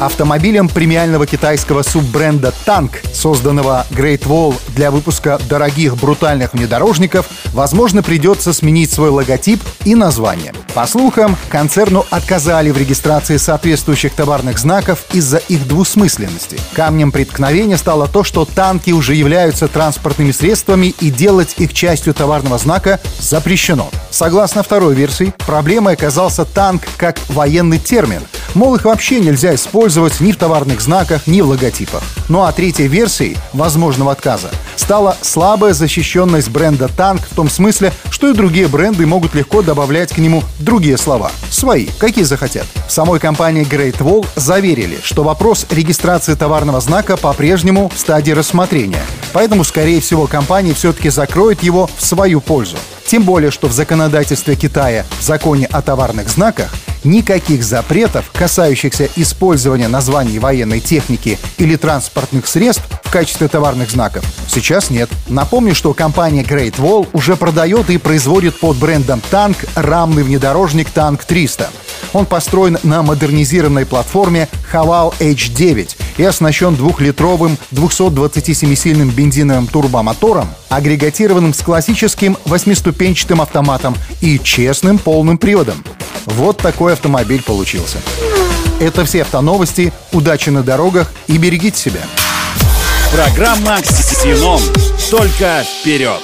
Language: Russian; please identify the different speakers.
Speaker 1: Автомобилем премиального китайского суббренда «Танк», созданного Great Wall для выпуска дорогих брутальных внедорожников, возможно, придется сменить свой логотип и название. По слухам, концерну отказали в регистрации соответствующих товарных знаков из-за их двусмысленности. Камнем преткновения стало то, что танки уже являются транспортными средствами и делать их частью товарного знака запрещено. Согласно второй версии, проблемой оказался танк как военный термин. Мол, их вообще нельзя использовать ни в товарных знаках, ни в логотипах. Ну а третьей версией возможного отказа стала слабая защищенность бренда «Танк» в том смысле, что и другие бренды могут легко добавлять к нему другие слова. Свои, какие захотят. В самой компании Great Wall заверили, что вопрос регистрации товарного знака по-прежнему в стадии рассмотрения. Поэтому, скорее всего, компания все-таки закроет его в свою пользу. Тем более, что в законодательстве Китая, в законе о товарных знаках, никаких запретов, касающихся использования названий военной техники или транспортных средств в качестве товарных знаков, сейчас нет. Напомню, что компания Great Wall уже продает и производит под брендом «Танк» рамный внедорожник «Танк 300». Он построен на модернизированной платформе Haval H9 и оснащен двухлитровым 227-сильным бензиновым турбомотором, агрегатированным с классическим восьмиступенчатым автоматом и честным полным приводом. Вот такой автомобиль получился. Это все автоновости. Удачи на дорогах и берегите себя.
Speaker 2: Программа «Ксенон». Только вперед!